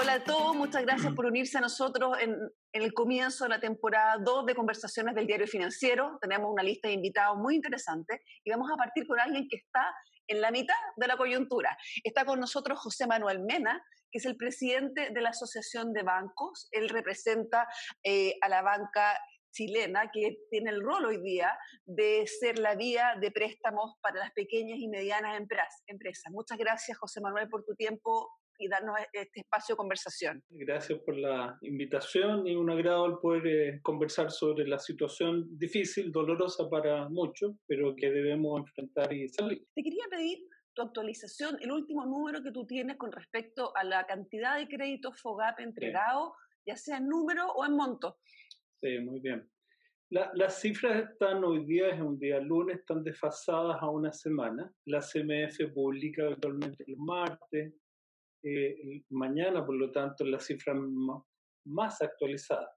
Hola a todos, muchas gracias por unirse a nosotros en, el comienzo de la temporada 2 de Conversaciones del Diario Financiero. Tenemos una lista de invitados muy interesante y vamos a partir con alguien que está en la mitad de la coyuntura. Está con nosotros José Manuel Mena, que es el presidente de la Asociación de Bancos. Él representa eh, a la banca chilena que tiene el rol hoy día de ser la vía de préstamos para las pequeñas y medianas empresas. Muchas gracias, José Manuel, por tu tiempo y darnos e-, este espacio de conversación. Gracias por la invitación y un agrado el poder eh, conversar sobre la situación difícil, dolorosa para muchos, pero que debemos enfrentar y salir. Te quería pedir tu actualización, el último número que tú tienes con respecto a la cantidad de créditos FOGAP entregados, ya sea en número o en monto. Sí, muy bien. las cifras están hoy día, es un día lunes, están desfasadas a una semana. La CMF publica actualmente el martes, eh, mañana, por lo tanto, la cifra más, actualizada.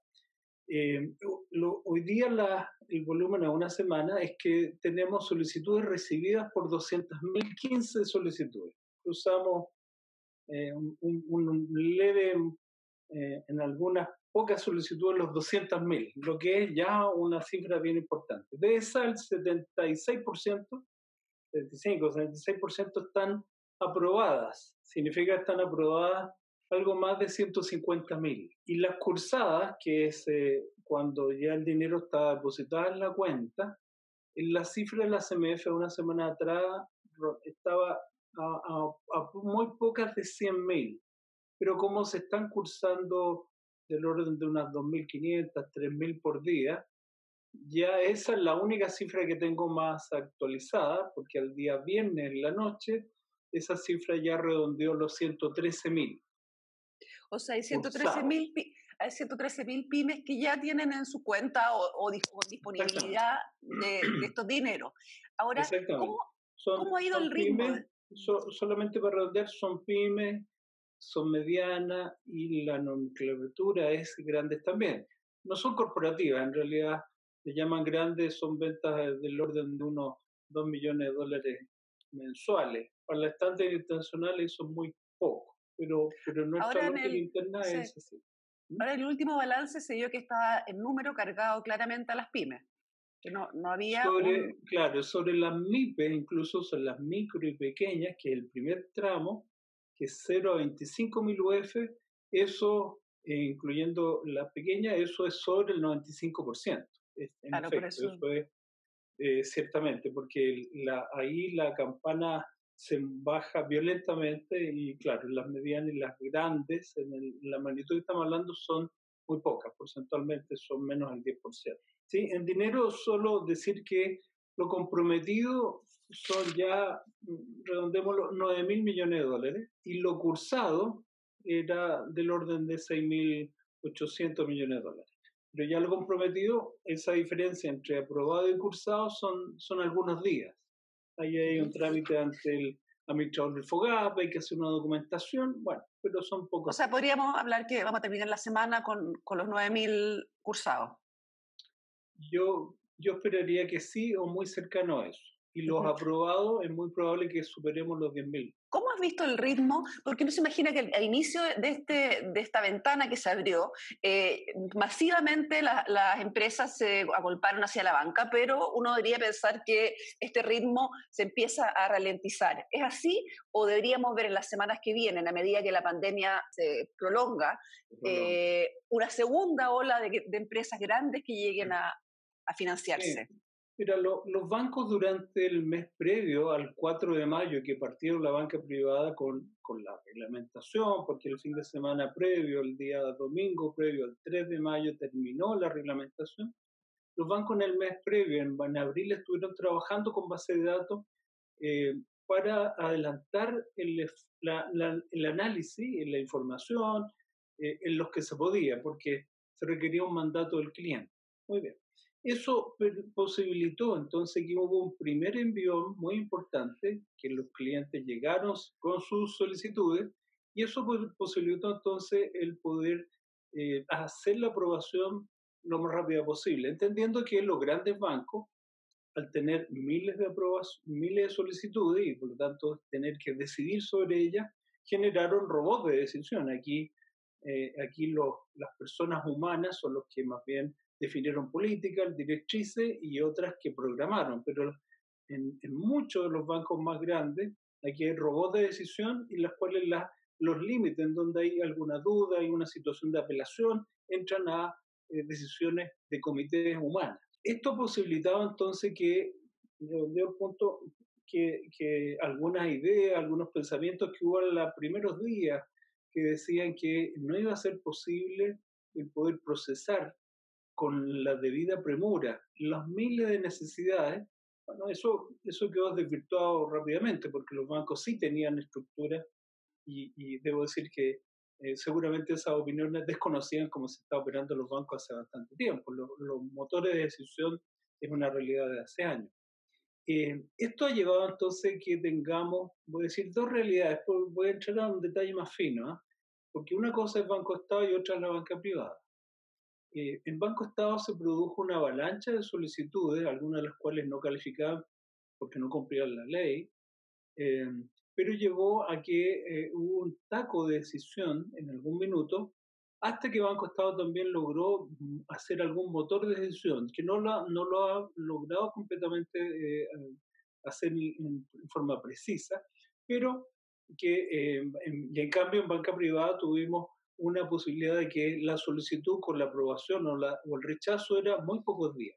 Eh, hoy día la, el volumen a una semana es que tenemos solicitudes recibidas por 200.015 solicitudes. Cruzamos eh, un, leve, en algunas pocas solicitudes, los 200.000, lo que es ya una cifra bien importante. De esa, el 76%, 75, 76% están aprobadas. Significa que están aprobadas algo más de 150 mil. Y las cursadas, que es eh, cuando ya el dinero está depositado en la cuenta, en la cifra de la CMF una semana atrás estaba a, muy pocas de 100 mil. Pero como se están cursando del orden de unas 2.500, 3.000 por día, ya esa es la única cifra que tengo más actualizada, porque al día viernes en la noche esa cifra ya redondeó los 113 mil. O sea, hay 113 mil hay 113 mil pymes que ya tienen en su cuenta o, disponibilidad de, estos dineros. Ahora, ¿cómo, ha ido el ritmo? solamente para redondear, son pymes, son medianas y la nomenclatura es grandes también. No son corporativas, en realidad se llaman grandes, son ventas del orden de unos 2 millones de dólares mensuales. Para la estancia internacional eso es muy poco, pero, pero nuestra el, interna es así. ¿Mm? Ahora, el último balance se dio que estaba el número cargado claramente a las pymes. Que no, no había. Claro, sobre las MIPE, incluso son las micro y pequeñas, que es el primer tramo, que es 0 a 25 mil UF, eso, eh, incluyendo las pequeñas, eso es sobre el 95%. En claro, efecto, eso... eso es eh, ciertamente, porque la, ahí la campana se baja violentamente y claro, las medianas y las grandes, en, la magnitud que estamos hablando, son muy pocas, porcentualmente son menos del 10%. ¿Sí? En dinero solo decir que lo comprometido son ya, mm, redondémoslo, 9 mil millones de dólares y lo cursado era del orden de 6.800 millones de dólares pero ya lo comprometido, esa diferencia entre aprobado y cursado son, son algunos días. Ahí hay un trámite ante el administrador del FOGAP, hay que hacer una documentación, bueno, pero son pocos. O sea, podríamos hablar que vamos a terminar la semana con, con los 9.000 cursados. Yo, yo esperaría que sí o muy cercano a eso y los aprobados es muy probable que superemos los 10.000. ¿Cómo has visto el ritmo? Porque uno se imagina que al inicio de, este, de esta ventana que se abrió, eh, masivamente las empresas se agolparon hacia la banca, pero uno debería pensar que este ritmo se empieza a ralentizar. ¿Es así o deberíamos ver en las semanas que vienen, a medida que la pandemia se prolonga, eh, una segunda ola de, empresas grandes que lleguen a, a financiarse? Mira, los bancos durante el mes previo al 4 de mayo, que partieron la banca privada con, con, la reglamentación, porque el fin de semana previo, el día domingo previo al 3 de mayo, terminó la reglamentación, los bancos en el mes previo, en, abril, estuvieron trabajando con base de datos eh, para adelantar el, la, el análisis, la información, eh, en los que se podía, porque se requería un mandato del cliente. Muy bien. Eso posibilitó entonces que hubo un primer envío muy importante, que los clientes llegaron con sus solicitudes y eso posibilitó entonces el poder eh, hacer la aprobación lo más rápida posible, entendiendo que los grandes bancos, al tener miles de miles de solicitudes y por lo tanto tener que decidir sobre ellas, generaron robots de decisión. Aquí eh, aquí los, las personas humanas son los que más bien definieron políticas, directrices y otras que programaron, pero en, muchos de los bancos más grandes aquí hay robots de decisión y las cuales los límites en donde hay alguna duda, hay una situación de apelación, entran a eh, decisiones de comités humanas. Esto posibilitaba entonces que, de un punto, que algunas ideas, algunos pensamientos que hubo en los primeros días que decían que no iba a ser posible el poder procesar con la debida premura las miles de necesidades, bueno, eso, eso quedó desvirtuado rápidamente porque los bancos sí tenían estructura y, debo decir que eh, seguramente esas opiniones desconocían cómo se está operando los bancos hace bastante tiempo. Los, motores de decisión es una realidad de hace años. Eh, esto ha llevado entonces que tengamos, voy a decir, dos realidades, voy a entrar a un detalle más fino, ¿eh? porque una cosa es Banco Estado y otra es la banca privada. Eh, en Banco Estado se produjo una avalancha de solicitudes, algunas de las cuales no calificaban porque no cumplían la ley, eh, pero llevó a que eh, hubo un taco de decisión en algún minuto, hasta que Banco Estado también logró mm, hacer algún motor de decisión, que no lo, no lo ha logrado completamente eh, hacer en, en, forma precisa, pero que eh, en, y en cambio en banca privada tuvimos una posibilidad de que la solicitud con la aprobación o, la, o el rechazo era muy pocos días.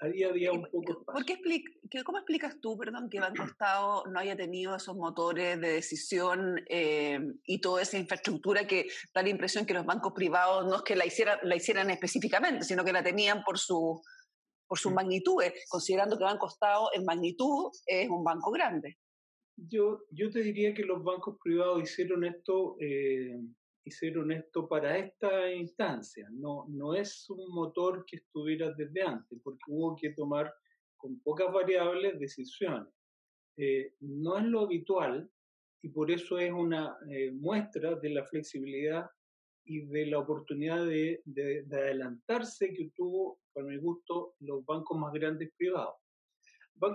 Ahí había un poco ¿Por qué explica, ¿Cómo explicas tú, perdón, que Banco Estado no haya tenido esos motores de decisión eh, y toda esa infraestructura que da la impresión que los bancos privados no es que la hicieran, la hicieran específicamente, sino que la tenían por su por sus magnitudes, considerando que Banco Estado en magnitud es un banco grande? Yo, yo te diría que los bancos privados hicieron esto eh, hicieron esto para esta instancia. No, no es un motor que estuviera desde antes, porque hubo que tomar con pocas variables decisiones. Eh, no es lo habitual y por eso es una eh, muestra de la flexibilidad y de la oportunidad de, de, de adelantarse que tuvo, para mi gusto, los bancos más grandes privados.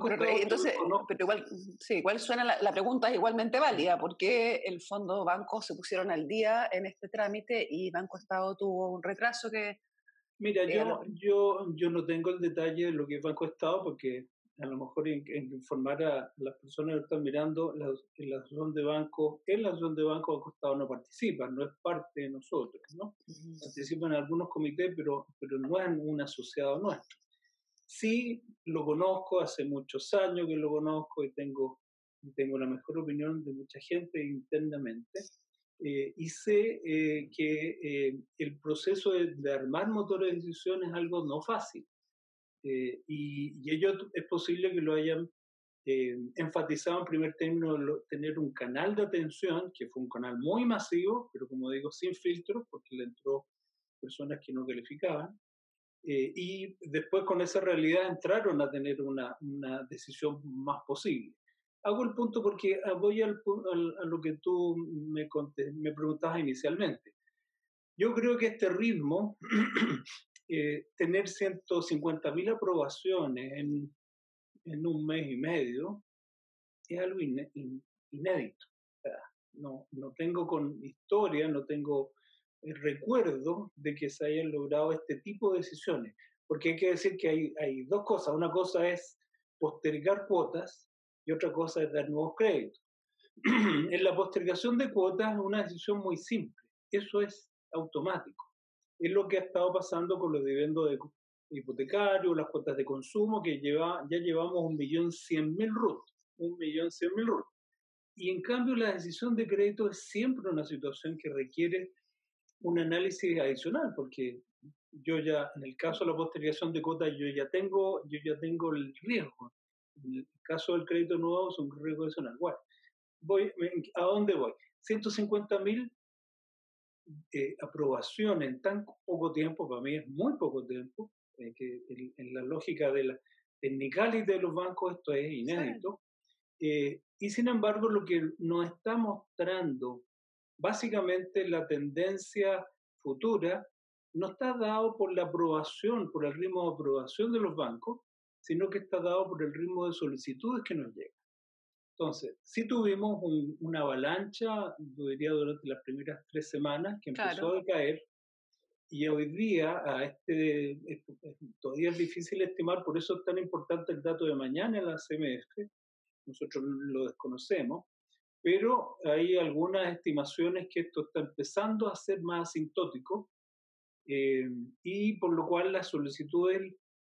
Pero, entonces, pero igual, sí, igual suena la, la, pregunta es igualmente válida. ¿Por qué el fondo banco se pusieron al día en este trámite y Banco Estado tuvo un retraso que... Mira, yo, lo... yo, yo no tengo el detalle de lo que es Banco Estado porque a lo mejor en, en informar a las personas que están mirando la, en la zona de banco, en la zona de banco Banco Estado no participa, no es parte de nosotros, ¿no? Participan en algunos comités, pero, pero no es un asociado nuestro. Sí, lo conozco, hace muchos años que lo conozco y tengo, tengo la mejor opinión de mucha gente internamente. Eh, y sé eh, que eh, el proceso de, de, armar motores de decisión es algo no fácil. Eh, y, y, es posible que lo hayan eh, enfatizado en primer término, tener un canal de atención, que fue un canal muy masivo, pero como digo, sin filtros, porque le entró personas que no calificaban. Eh, y después con esa realidad entraron a tener una, una decisión más posible. Hago el punto porque voy al, al, a lo que tú me, conté, me preguntabas inicialmente. Yo creo que este ritmo, eh, tener 150 mil aprobaciones en, en, un mes y medio, es algo inédito. O sea, no, no tengo con historia, no tengo el recuerdo de que se hayan logrado este tipo de decisiones. Porque hay que decir que hay, hay dos cosas. Una cosa es postergar cuotas y otra cosa es dar nuevos créditos. en la postergación de cuotas es una decisión muy simple. Eso es automático. Es lo que ha estado pasando con los dividendos de hipotecarios, las cuotas de consumo, que lleva, ya llevamos un millón cien mil RUT. Un millón cien mil RUT. Y en cambio la decisión de crédito es siempre una situación que requiere un análisis adicional, porque yo ya, en el caso de la postergación de cuotas, yo ya tengo, yo ya tengo el riesgo. En el caso del crédito nuevo es un riesgo adicional. Bueno, voy, ¿a dónde voy? 150 mil eh, aprobaciones en tan poco tiempo, para mí es muy poco tiempo, eh, que en, en, la lógica de la technicality de los bancos esto es inédito. Sí. Eh, y sin embargo, lo que nos está mostrando básicamente la tendencia futura no está dado por la aprobación, por el ritmo de aprobación de los bancos, sino que está dado por el ritmo de solicitudes que nos llegan. Entonces, sí tuvimos una avalancha, yo diría, durante las primeras tres semanas, que empezó a caer, y hoy día, a este, todavía es difícil estimar, por eso es tan importante el dato de mañana en la CMF, nosotros lo desconocemos, pero hay algunas estimaciones que esto está empezando a ser más asintótico eh, y por lo cual las solicitudes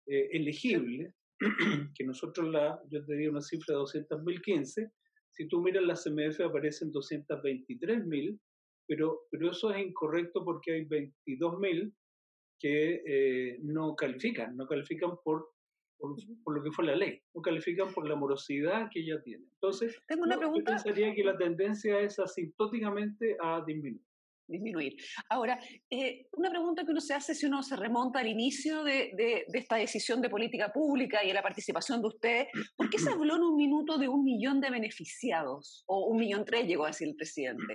eh, elegibles, que nosotros la, yo te diría una cifra de 200.015, si tú miras la CMF aparecen 223.000, pero, pero eso es incorrecto porque hay 22.000 que eh, no califican, no califican por por, lo que fue la ley, no califican por la morosidad que ella tiene. Entonces, Tengo una pregunta. yo pensaría que la tendencia es asintóticamente a disminuir. Disminuir. Ahora, eh, una pregunta que uno se hace si uno se remonta al inicio de, de, de, esta decisión de política pública y a la participación de usted, ¿por qué se habló en un minuto de un millón de beneficiados? O un millón tres, llegó a decir el presidente.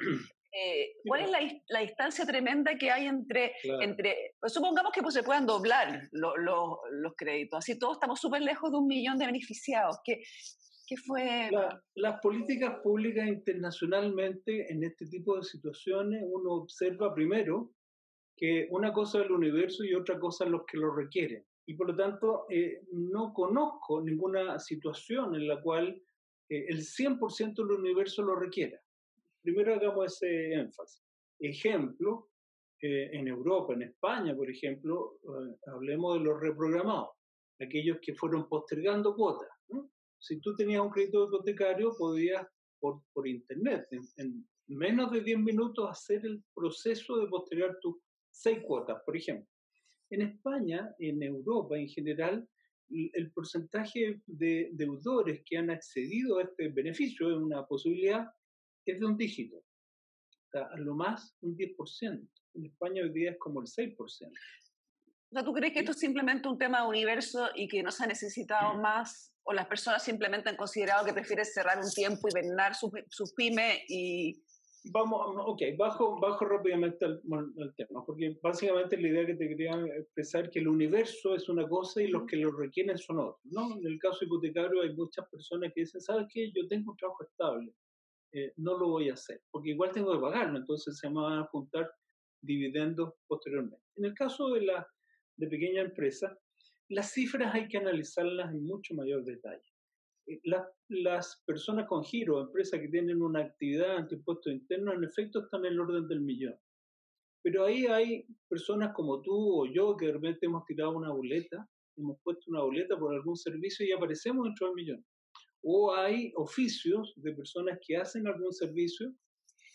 Eh, ¿Cuál es la, la, distancia tremenda que hay entre, entre pues supongamos que pues, se puedan doblar lo, lo, los créditos, así todos estamos súper lejos de un millón de beneficiados. ¿Qué, qué fue? La, las políticas públicas internacionalmente en este tipo de situaciones uno observa primero que una cosa es el universo y otra cosa es los que lo requieren. Y por lo tanto, eh, no conozco ninguna situación en la cual eh, el 100% del universo lo requiera primero hagamos ese énfasis. Ejemplo, eh, en Europa, en España, por ejemplo, eh, hablemos de los reprogramados, aquellos que fueron postergando cuotas. Si tú tenías un crédito hipotecario, podías por, internet, en, en, menos de 10 minutos, hacer el proceso de postergar tus seis cuotas, por ejemplo. En España, en Europa en general, el porcentaje de deudores que han accedido a este beneficio es una posibilidad es de un dígito. O sea, a lo más un 10%. En España hoy día es como el 6%. O sea, ¿tú crees que esto es simplemente un tema de universo y que no se ha necesitado mm. más? ¿O las personas simplemente han considerado que prefieren cerrar un tiempo y venar su, su pyme y...? Vamos, ok, bajo, bajo rápidamente el, el, tema, porque básicamente la idea que te quería expresar es que el universo es una cosa y los que lo requieren son otros, ¿no? En el caso hipotecario hay muchas personas que dicen, ¿sabes qué? Yo tengo un trabajo estable, eh, no lo voy a hacer, porque igual tengo que pagarlo, entonces se me van a juntar dividendos posteriormente. En el caso de la de pequeña empresa, las cifras hay que analizarlas en mucho mayor detalle. Eh, las personas con giro, empresas que tienen una actividad ante impuestos internos, en efecto están en el orden del millón. Pero ahí hay personas como tú o yo que de repente hemos tirado una boleta, hemos puesto una boleta por algún servicio y aparecemos dentro del millón o hay oficios de personas que hacen algún servicio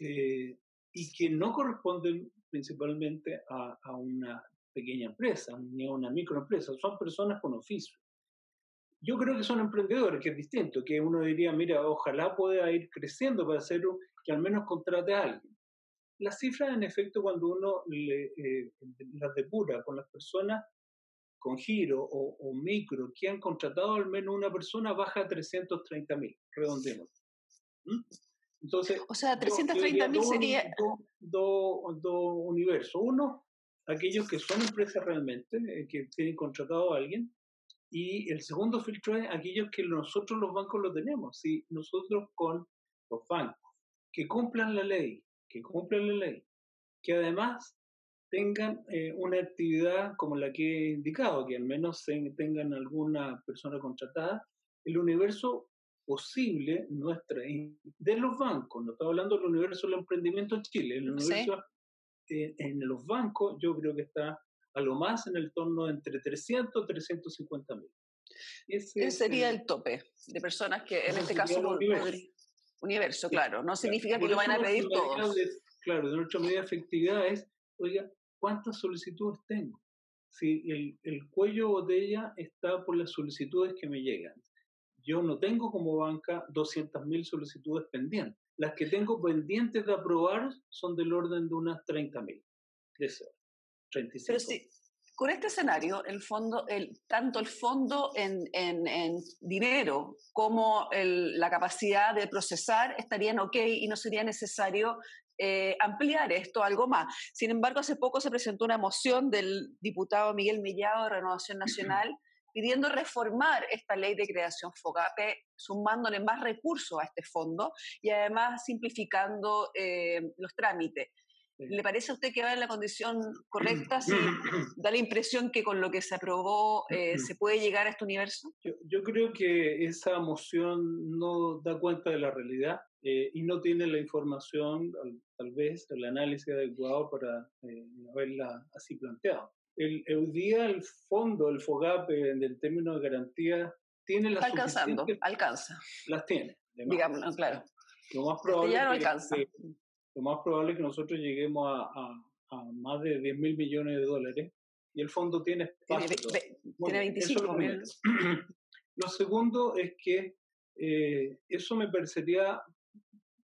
eh, y que no corresponden principalmente a, una pequeña empresa ni a una microempresa, son personas con oficio. Yo creo que son emprendedores, que es distinto, que uno diría, mira, ojalá pueda ir creciendo para hacerlo, que al menos contrate a alguien. Las cifras, en efecto, cuando uno le, eh, las depura con las personas, con giro o, micro que han contratado al menos una persona baja a 330 mil, redondemos. ¿Mm? Entonces, o sea, 330 mil sería... Dos do, universos. Uno, aquellos que son empresas realmente, eh, que tienen contratado a alguien, y el segundo filtro es aquellos que nosotros los bancos lo tenemos. Si nosotros con los bancos que cumplan la ley, que cumplan la ley, que además tengan eh, una actividad como la que he indicado, que al menos tengan alguna persona contratada, el universo posible nuestra, de los bancos, no estamos hablando del universo del emprendimiento en Chile, el universo eh, en los bancos yo creo que está a lo más en el torno de entre 300 y 350 mil. Ese, sería el, tope de personas que en este caso... Universo. universo, claro. No significa que lo vayan a pedir todos. claro, de nuestra medida de efectividad es, oiga, ¿cuántas solicitudes tengo? Si el, el cuello botella está por las solicitudes que me llegan. Yo no tengo como banca 200.000 solicitudes pendientes. Las que tengo pendientes de aprobar son del orden de unas 30.000. 35. Pero sí, con este escenario, el fondo, el, tanto el fondo en, en, en dinero como el, la capacidad de procesar estarían ok y no sería necesario eh, ampliar esto algo más. Sin embargo, hace poco se presentó una moción del diputado Miguel Mellado de Renovación Nacional pidiendo reformar esta ley de creación FOGAPE, sumándole más recursos a este fondo y además simplificando eh, los trámites. ¿Le parece a usted que va en la condición correcta? Si da la impresión que con lo que se aprobó eh, se puede llegar a este universo. Yo, creo que esa moción no da cuenta de la realidad eh, y no tiene la información, tal vez, el análisis adecuado para eh, haberla así planteado. El, el día, el fondo, el FOGAP, en el término de garantía, tiene las alcanzando, alcanza. Las tiene. Digámoslo, claro. Lo más probable ya no alcanza lo más probable es que nosotros lleguemos a, más de 10 mil millones de dólares y el fondo tiene espacio. Tiene, 25 mil. Lo segundo es que eh, eso me parecería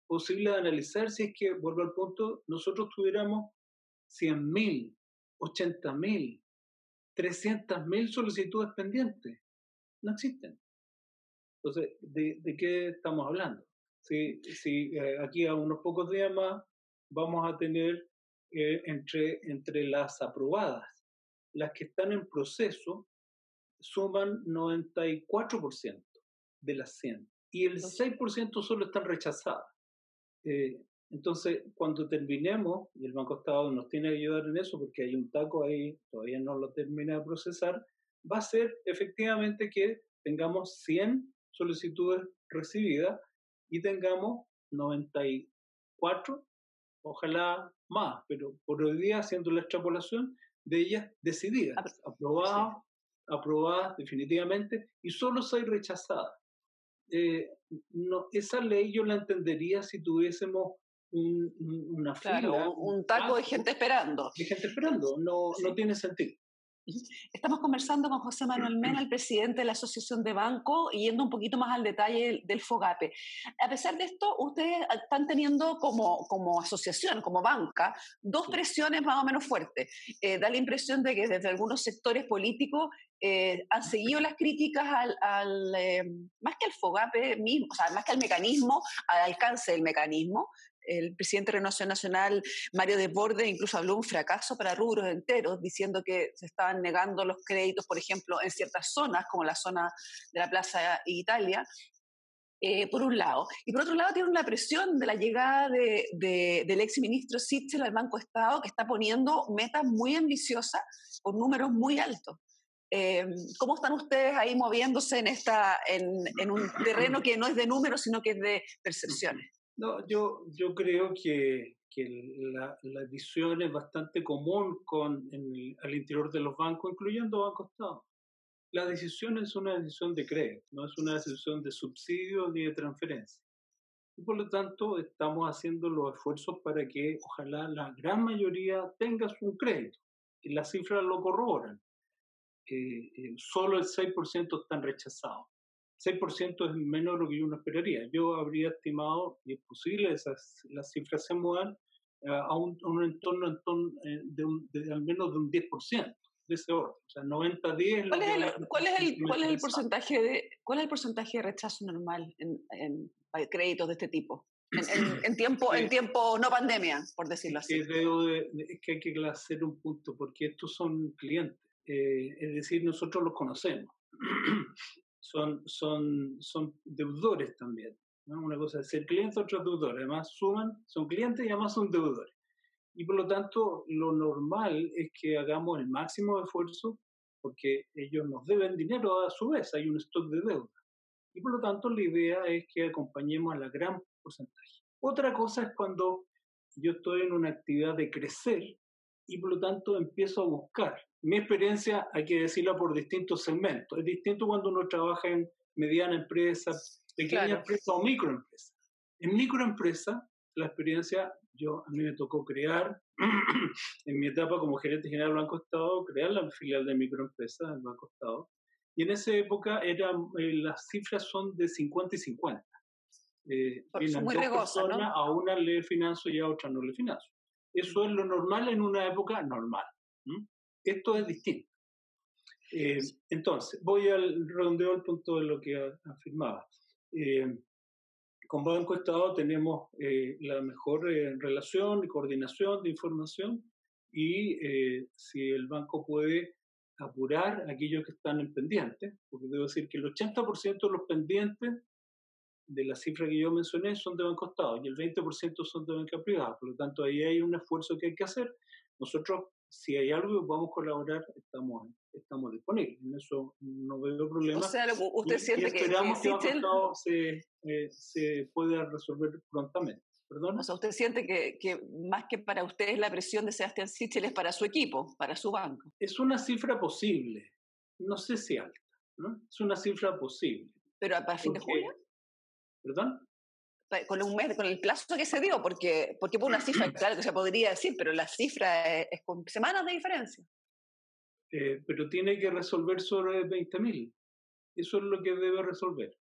posible de analizar si es que, vuelvo al punto, nosotros tuviéramos 100 mil, 80 mil, 300 mil solicitudes pendientes. No existen. Entonces, ¿de qué estamos hablando? Sí, sí eh, aquí a unos pocos días más vamos a tener eh, entre, entre las aprobadas, las que están en proceso suman 94% de las 100 y el 6% solo están rechazadas. Eh, entonces, cuando terminemos, y el Banco Estado nos tiene que ayudar en eso porque hay un taco ahí, todavía no lo termina de procesar, va a ser efectivamente que tengamos 100 solicitudes recibidas y tengamos 94, ojalá más, pero por hoy día haciendo la extrapolación de ellas decididas, aprobadas, aprobadas definitivamente y solo seis rechazadas. Eh, no, esa ley yo la entendería si tuviésemos un, una fila. Un taco de gente esperando. De gente esperando, no, no tiene sentido. Estamos conversando con José Manuel Mena, el presidente de la Asociación de Banco, yendo un poquito más al detalle del, FOGAPE. A pesar de esto, ustedes están teniendo como, como asociación, como banca, dos presiones más o menos fuertes. Eh, da la impresión de que desde algunos sectores políticos eh, han seguido las críticas al, eh, más que al FOGAPE mismo, o sea, más que al mecanismo, al alcance del mecanismo, el presidente de Renovación Nacional, Mario Desbordes, incluso habló de un fracaso para rubros enteros, diciendo que se estaban negando los créditos, por ejemplo, en ciertas zonas, como la zona de la Plaza Italia, eh, por un lado. Y por otro lado, tiene una presión de la llegada de, del ex ministro Sichel al Banco Estado, que está poniendo metas muy ambiciosas con números muy altos. Eh, ¿Cómo están ustedes ahí moviéndose en, esta, en, en un terreno que no es de números, sino que es de percepciones? No, yo, yo creo que, que la, la, visión es bastante común con, al interior de los bancos, incluyendo Banco Estado. La decisión es una decisión de crédito, no es una decisión de subsidio ni de transferencia. Y por lo tanto, estamos haciendo los esfuerzos para que ojalá la gran mayoría tenga un crédito. Y las cifras lo corroboran. Eh, eh, solo el 6% están rechazados. 6% es menos de lo que uno esperaría. Yo habría estimado, y es posible, esas, las cifras se muevan eh, a, un, un, entorno, eh, de, un, de, al menos de un 10% de ese orden. O sea, 90-10. ¿Cuál, es el, ¿cuál, es el, ¿cuál es el porcentaje de cuál es el porcentaje de rechazo normal en, en créditos de este tipo? En, en, tiempo, en tiempo no pandemia, por decirlo así. Es, es que hay que hacer un punto, porque estos son clientes. Eh, es decir, nosotros los conocemos son, son, son deudores también. ¿no? Una cosa es ser cliente, otra deudor. Además, suman, son clientes y además son deudores. Y por lo tanto, lo normal es que hagamos el máximo esfuerzo porque ellos nos deben dinero a su vez, hay un stock de deuda. Y por lo tanto, la idea es que acompañemos a la gran porcentaje. Otra cosa es cuando yo estoy en una actividad de crecer y por lo tanto empiezo a buscar mi experiencia hay que decirla por distintos segmentos. Es distinto cuando uno trabaja en mediana empresa, pequeña empresa o microempresa. En microempresa, la experiencia, yo a mí me tocó crear, en mi etapa como gerente general del Banco Estado, crear la filial de microempresa del Banco Estado. Y en esa época era, eh, las cifras son de 50 y 50. Eh, muy regoso, ¿no? A una le financio y a otra no le financio. Eso es lo normal en una época normal. Esto es distinto. Eh, entonces, voy al redondeo al punto de lo que afirmaba. Eh, con Banco Estado tenemos eh, la mejor relación y coordinación de información y si el banco puede apurar aquellos que están en pendiente, porque debo decir que el 80% de los pendientes de la cifra que yo mencioné son de Banco Estado y el 20% son de banca privada. Por lo tanto, ahí hay un esfuerzo que hay que hacer. Nosotros, si hay algo que podamos colaborar, estamos, estamos disponibles. En eso no veo problema. O sea, usted siente que, esperamos que, que Banco se, eh, se pueda resolver prontamente. ¿Perdón? O sea, usted siente que, que, más que para ustedes la presión de Sebastián Sichel es para su equipo, para su banco. Es una cifra posible, no sé si alta, ¿no? Es una cifra posible. ¿Pero para fin de julio? ¿Perdón? Con un mes, con el plazo que se dio, porque, porque por una cifra, claro que se podría decir, pero la cifra es, con semanas de diferencia. Eh, pero tiene que resolver sobre 20.000. Eso es lo que debe resolver.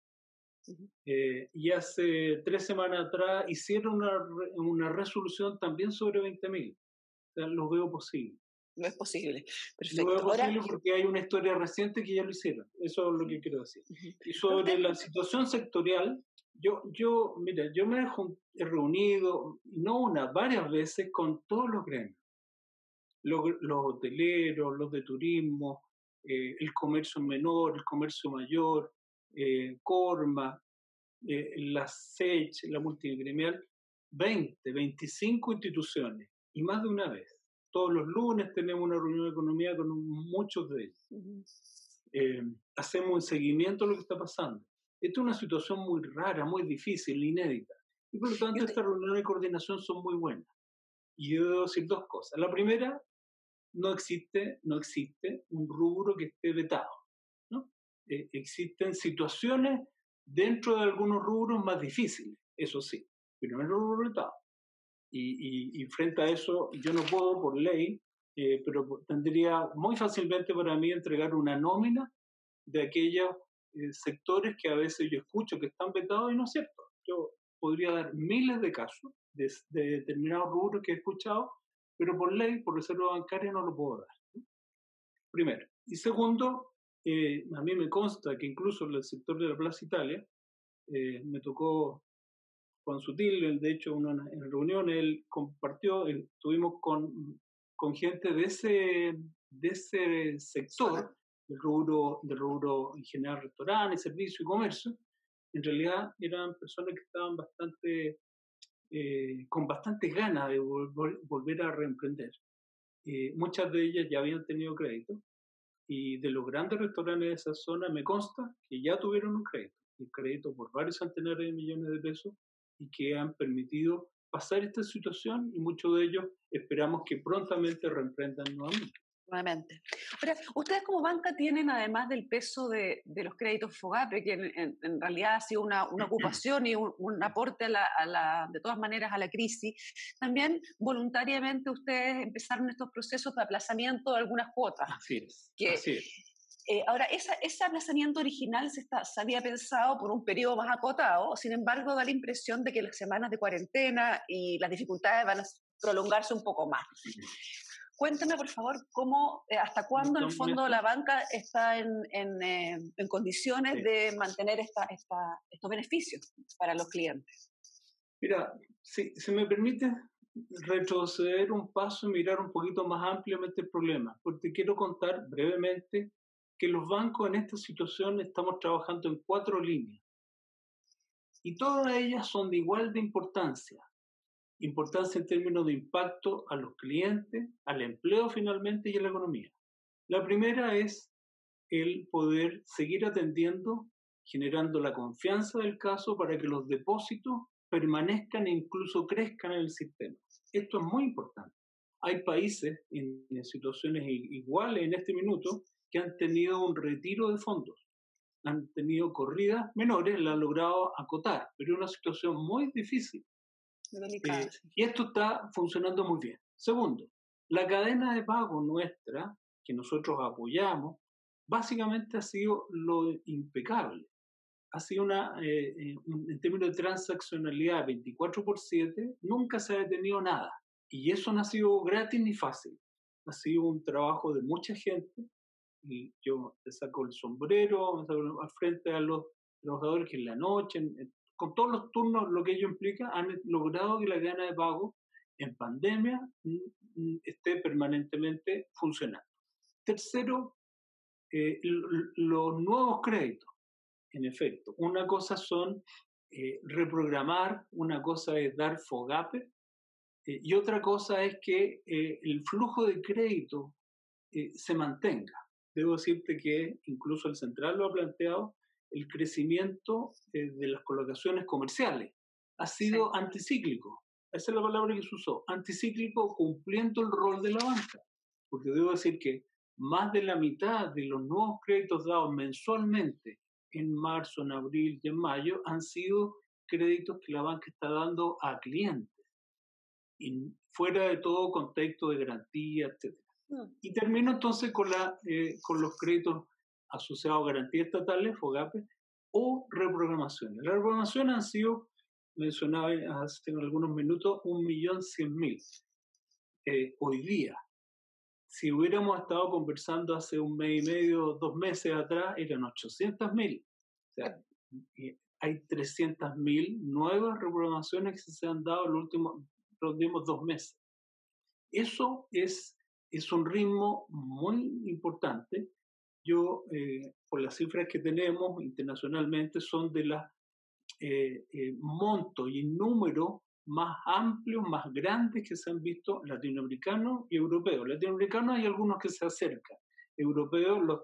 Eh, y hace tres semanas atrás hicieron una, una resolución también sobre 20.000. O sea, lo veo posible. No es posible. Perfecto. Lo veo posible porque hay una historia reciente que ya lo hicieron. Eso es lo que quiero decir. Y sobre la situación sectorial, yo, yo, mira, yo me he reunido, no una, varias veces con todos los gremios. Los, hoteleros, los de turismo, eh, el comercio menor, el comercio mayor, eh, Corma, eh, la SECH, la multigremial, 20, 25 instituciones y más de una vez. Todos los lunes tenemos una reunión de economía con muchos de ellos. hacemos un seguimiento de lo que está pasando. Esta es una situación muy rara, muy difícil, inédita. Y por lo tanto, estas reuniones de coordinación son muy buenas. Y yo debo decir dos cosas. La primera, no existe, no existe un rubro que esté vetado. ¿no? Eh, existen situaciones dentro de algunos rubros más difíciles, eso sí, pero no es rubro vetado. Y, y, frente a eso, yo no puedo por ley, eh, pero tendría muy fácilmente para mí entregar una nómina de aquellos eh, sectores que a veces yo escucho que están vetados y no es cierto. Yo podría dar miles de casos de, determinados rubros que he escuchado, pero por ley, por reserva bancaria, no lo puedo dar. Primero. Y segundo, eh, a mí me consta que incluso en el sector de la Plaza Italia, eh, me tocó Juan Sutil, de hecho, una, en reunión, él compartió, estuvimos con, con gente de ese, de ese sector del rubro, del rubro en general restaurantes, servicio y comercio, en realidad eran personas que estaban bastante, eh, con bastantes ganas de volver a reemprender. Eh, muchas de ellas ya habían tenido crédito y de los grandes restaurantes de esa zona me consta que ya tuvieron un crédito, un crédito por varios centenares de millones de pesos y que han permitido pasar esta situación y muchos de ellos esperamos que prontamente reemprendan nuevamente nuevamente. Ahora, ustedes como banca tienen, además del peso de, los créditos FOGAPE, que en, realidad ha sido una, ocupación y un, aporte a la, de todas maneras a la crisis, también voluntariamente ustedes empezaron estos procesos de aplazamiento de algunas cuotas. Así es. así eh, ahora, ese aplazamiento original se, está, se había pensado por un periodo más acotado, sin embargo, da la impresión de que las semanas de cuarentena y las dificultades van a prolongarse un poco más. Cuéntame, por favor, cómo, eh, hasta cuándo en el fondo la banca está en, en, eh, en condiciones de mantener esta, esta, estos beneficios para los clientes. Mira, si, si me permite retroceder un paso y mirar un poquito más ampliamente el problema, porque quiero contar brevemente que los bancos en esta situación estamos trabajando en cuatro líneas y todas ellas son de igual de importancia importancia en términos de impacto a los clientes, al empleo finalmente y a la economía. La primera es el poder seguir atendiendo, generando la confianza del caso para que los depósitos permanezcan e incluso crezcan en el sistema. Esto es muy importante. Hay países en, situaciones iguales en este minuto que han tenido un retiro de fondos, han tenido corridas menores, la han logrado acotar, pero es una situación muy difícil eh, y esto está funcionando muy bien. Segundo, la cadena de pago nuestra, que nosotros apoyamos, básicamente ha sido lo impecable. Ha sido una, eh, eh, en términos de transaccionalidad 24 por 7, nunca se ha detenido nada. Y eso no ha sido gratis ni fácil. Ha sido un trabajo de mucha gente. Y yo te saco el sombrero, me saco al frente a los trabajadores que en la noche, en, con todos los turnos, lo que ello implica, han logrado que la cadena de pago en pandemia mm, mm, esté permanentemente funcionando. Tercero, eh, los nuevos créditos, en efecto. Una cosa son eh, reprogramar, una cosa es dar FOGAPE eh, y otra cosa es que el flujo de crédito se mantenga. Debo decirte que incluso el central lo ha planteado, el crecimiento de las colocaciones comerciales ha sido anticíclico. Esa es la palabra que se usó, anticíclico cumpliendo el rol de la banca. Porque debo decir que más de la mitad de los nuevos créditos dados mensualmente en marzo, en abril y en mayo han sido créditos que la banca está dando a clientes, y fuera de todo contexto de garantía, etc. Mm. Y termino entonces con, la, eh, con los créditos asociados a garantías estatales, FOGAPE, o reprogramaciones. Las reprogramaciones han sido mencionaba hace algunos minutos, un millón cien mil. Eh, hoy día, si hubiéramos estado conversando hace un mes y medio, dos meses atrás, eran 800 mil. O sea, hay 300 mil nuevas reprogramaciones que se han dado en los últimos, los últimos dos meses. Eso es, es un ritmo muy importante. Yo, eh, por las cifras que tenemos internacionalmente, son de las eh, eh, monto y número más amplios, más grandes que se han visto latinoamericanos y europeos. Latinoamericanos hay algunos que se acercan, europeos los,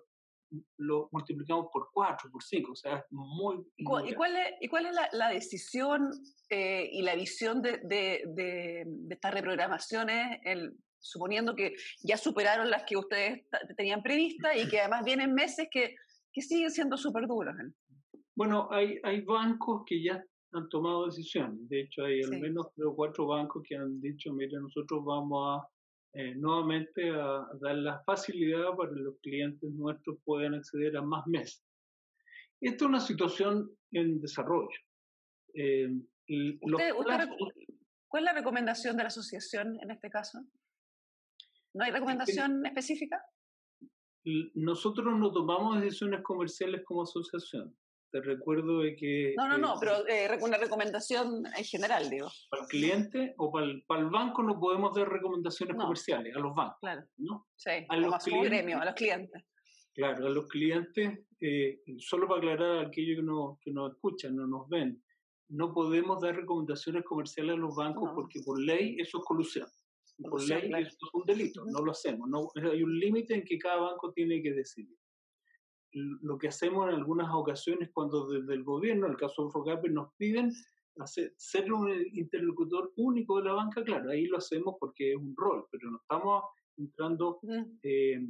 los multiplicamos por cuatro, por cinco, o sea, es muy... ¿Y cuál, ¿y cuál, es, y cuál es la, decisión eh, y la visión de, de, de, estas reprogramaciones, el, suponiendo que ya superaron las que ustedes tenían previstas y que además vienen meses que, que siguen siendo súper duros? Bueno, hay, hay bancos que ya han tomado decisiones. De hecho, hay al menos tres o cuatro bancos que han dicho, mire, nosotros vamos a eh, nuevamente a, dar la facilidad para que los clientes nuestros puedan acceder a más meses. Esta es una situación en desarrollo. Eh, ¿Cuál es la recomendación de la asociación en este caso? ¿No hay recomendación específica? Nosotros no tomamos decisiones comerciales como asociación. Te recuerdo de que... No, no, no, pero eh, una recomendación en general, digo. Para el cliente o para el, para el banco no podemos dar recomendaciones comerciales a los bancos. Claro. ¿no? Sí, a los clientes, gremio, a los clientes. Claro, a los clientes, eh, solo para aclarar a aquellos que, no, que nos escuchan, no nos ven, no podemos dar recomendaciones comerciales a los bancos porque por ley eso es colusión. Por ley eso es un delito, no lo hacemos. No, hay un límite en que cada banco tiene que decidir lo que hacemos en algunas ocasiones cuando desde el gobierno, en el caso de Focape, nos piden hacer, ser un interlocutor único de la banca, claro, ahí lo hacemos porque es un rol, pero no estamos entrando eh,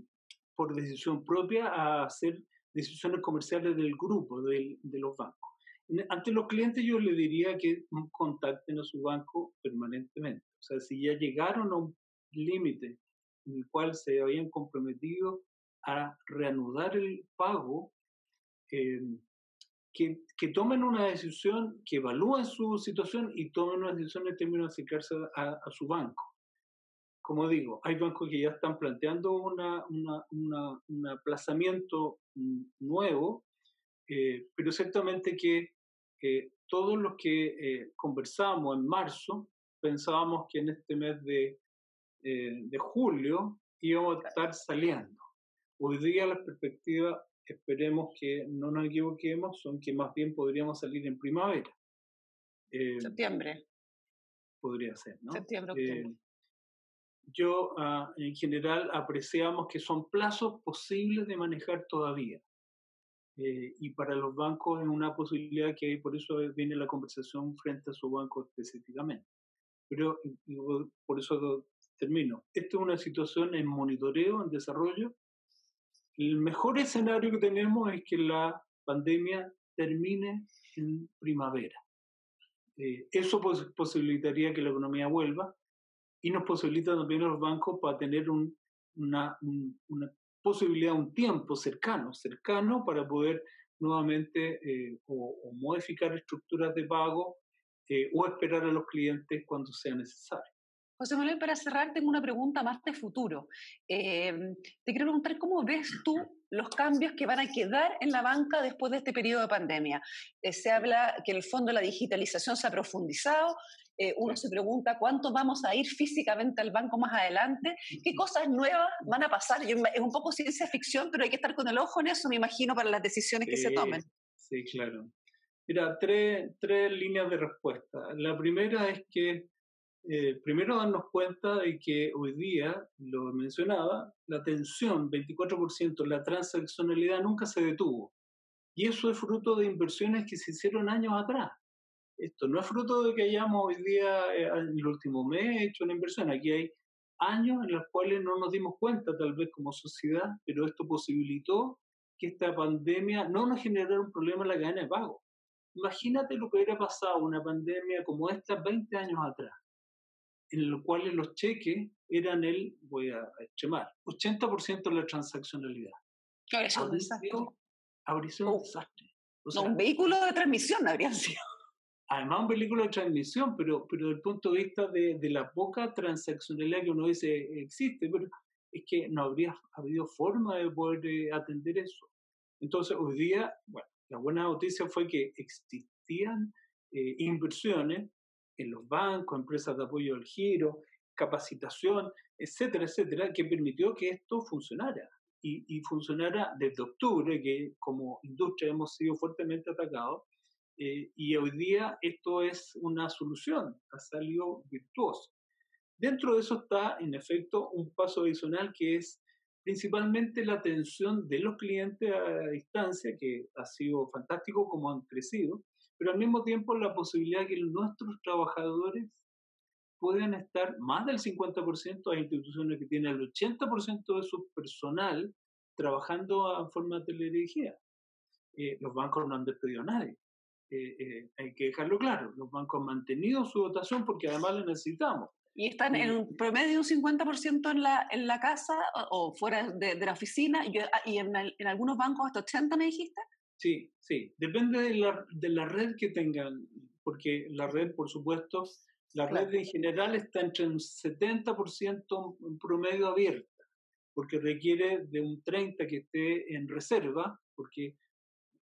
por decisión propia a hacer decisiones comerciales del grupo, de los bancos. Ante los clientes yo le diría que contacten a su banco permanentemente. O sea, si ya llegaron a un límite en el cual se habían comprometido a reanudar el pago, eh, que, que, tomen una decisión, que evalúen su situación y tomen una decisión en términos de acercarse a, su banco. Como digo, hay bancos que ya están planteando una, un aplazamiento nuevo, eh, pero ciertamente que todos los que eh, conversamos en marzo pensábamos que en este mes de, de julio íbamos a estar saliendo. Hoy día las perspectivas, esperemos que no nos equivoquemos, son que más bien podríamos salir en primavera. Eh, septiembre. Podría ser, ¿no? Septiembre, octubre. Eh, yo, ah, en general, apreciamos que son plazos posibles de manejar todavía. Eh, y para los bancos es una posibilidad que hay, por eso viene la conversación frente a su banco específicamente. Pero por eso termino. Esto es una situación en monitoreo, en desarrollo, el mejor escenario que tenemos es que la pandemia termine en primavera. Eh, eso posibilitaría que la economía vuelva y nos posibilita también a los bancos para tener una, posibilidad, un tiempo cercano, cercano para poder nuevamente eh, o, modificar estructuras de pago eh, o esperar a los clientes cuando sea necesario. José Manuel, para cerrar, tengo una pregunta más de futuro. Em, te quiero preguntar cómo ves tú los cambios que van a quedar en la banca después de este periodo de pandemia. Eh, se habla que en el fondo la digitalización se ha profundizado. Eh, uno se pregunta cuánto vamos a ir físicamente al banco más adelante, qué cosas nuevas van a pasar. es un poco ciencia ficción, pero hay que estar con el ojo en eso, me imagino, para las decisiones que se tomen. Sí, claro. Mira, tres, tres líneas de respuesta. La primera es que eh, primero darnos cuenta de que hoy día, lo mencionaba, la tensión, 24%, la transaccionalidad nunca se detuvo. Y eso es fruto de inversiones que se hicieron años atrás. Esto no es fruto de que hayamos hoy día, eh, el último mes, hecho una inversión. Aquí hay años en los cuales no nos dimos cuenta, tal vez como sociedad, pero esto posibilitó que esta pandemia no nos generara un problema en la cadena de pago. Imagínate lo que hubiera pasado una pandemia como esta 20 años atrás en los cuales los cheques eran el, voy a llamar, 80% de la transaccionalidad. Claro, eso habría sido, un desastre. no, un vehículo de transmisión habría sido. Además, un vehículo de transmisión, pero, pero desde el punto de vista de, de la poca transaccionalidad que uno dice existe, pero es que no habría habido forma de poder eh, atender eso. Entonces, hoy día, bueno, la buena noticia fue que existían eh, inversiones en los bancos, empresas de apoyo al giro, capacitación, etcétera, etcétera, que permitió que esto funcionara. Y, funcionara desde octubre, que como industria hemos sido fuertemente atacados, eh, y hoy día esto es una solución, ha salido virtuoso. Dentro de eso está, en efecto, un paso adicional que es principalmente la atención de los clientes a distancia, que ha sido fantástico como han crecido, pero al mismo tiempo la posibilidad de que nuestros trabajadores puedan estar más del 50% de instituciones que tienen el 80% de su personal trabajando en forma de teledirigida. Eh, los bancos no han despedido a nadie. Eh, eh, hay que dejarlo claro, los bancos han mantenido su dotación porque además la necesitamos. ¿Y están en un promedio de un 50% en la, en la casa o, fuera de, la oficina? Y, ah, y en, en, algunos bancos hasta 80 me dijiste? Sí, sí, depende de la, de la red que tengan, porque la red, por supuesto, la red en general está entre un 70% en promedio abierta, porque requiere de un 30% que esté en reserva, porque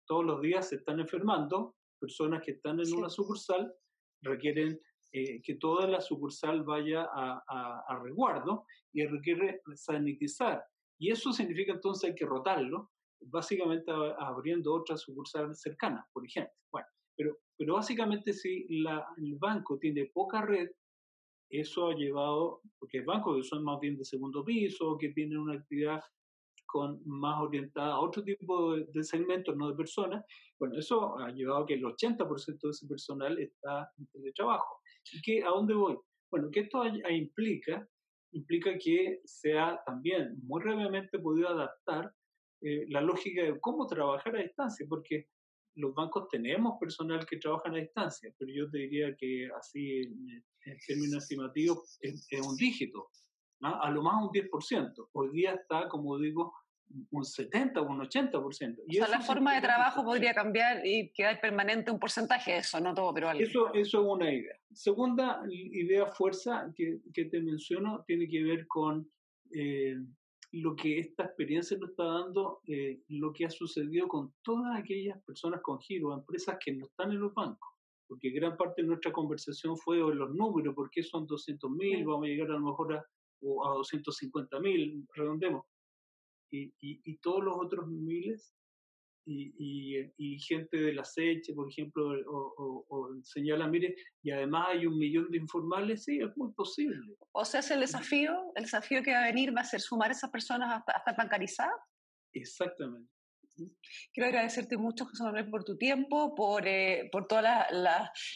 todos los días se están enfermando, personas que están en una sucursal requieren eh, que toda la sucursal vaya a, a, a, resguardo y requiere sanitizar. Y eso significa entonces hay que rotarlo básicamente abriendo otras sucursales cercanas, por ejemplo. Bueno, pero, pero básicamente si la, el banco tiene poca red, eso ha llevado, porque hay bancos que son más bien de segundo piso, que tienen una actividad con más orientada a otro tipo de, de segmentos, no de personas, bueno, eso ha llevado a que el 80% de ese personal está en teletrabajo. ¿Y que, a dónde voy? Bueno, que esto implica, implica que se ha también muy brevemente podido adaptar eh, la lógica de cómo trabajar a distancia, porque los bancos tenemos personal que trabaja a distancia, pero yo te diría que así en, términos estimativos es, un dígito, a lo más un 10%. Hoy día está, como digo, un 70 o un 80%. Y o sea, la forma de trabajo podría cambiar y quedar permanente un porcentaje de eso, no todo, pero algo. Eso, eso es una idea. Segunda idea fuerza que, que te menciono tiene que ver con eh, lo que esta experiencia nos está dando, eh, lo que ha sucedido con todas aquellas personas con giro, empresas que no están en los bancos. Porque gran parte de nuestra conversación fue en los números, porque son 200 mil, vamos a llegar a lo mejor a, a 250 mil, redondemos. Y, y, y, todos los otros miles y, y, gente de la SECHE, por ejemplo, o, o, señala, mire, y además hay un millón de informales, sí, es muy posible. O sea, es el desafío, el desafío que va a venir va a ser sumar a esas personas hasta, hasta bancarizadas. Exactamente. Quiero agradecerte mucho, José Manuel, por tu tiempo, por, eh, por todos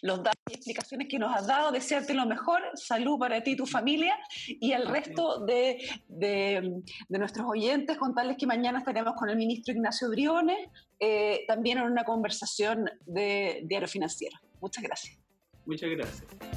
los datos y explicaciones que nos has dado, desearte lo mejor, salud para ti y tu familia y al resto de, de, nuestros oyentes, contarles que mañana estaremos con el ministro Ignacio Briones, eh, también en una conversación de diario financiero. Muchas gracias. Muchas gracias.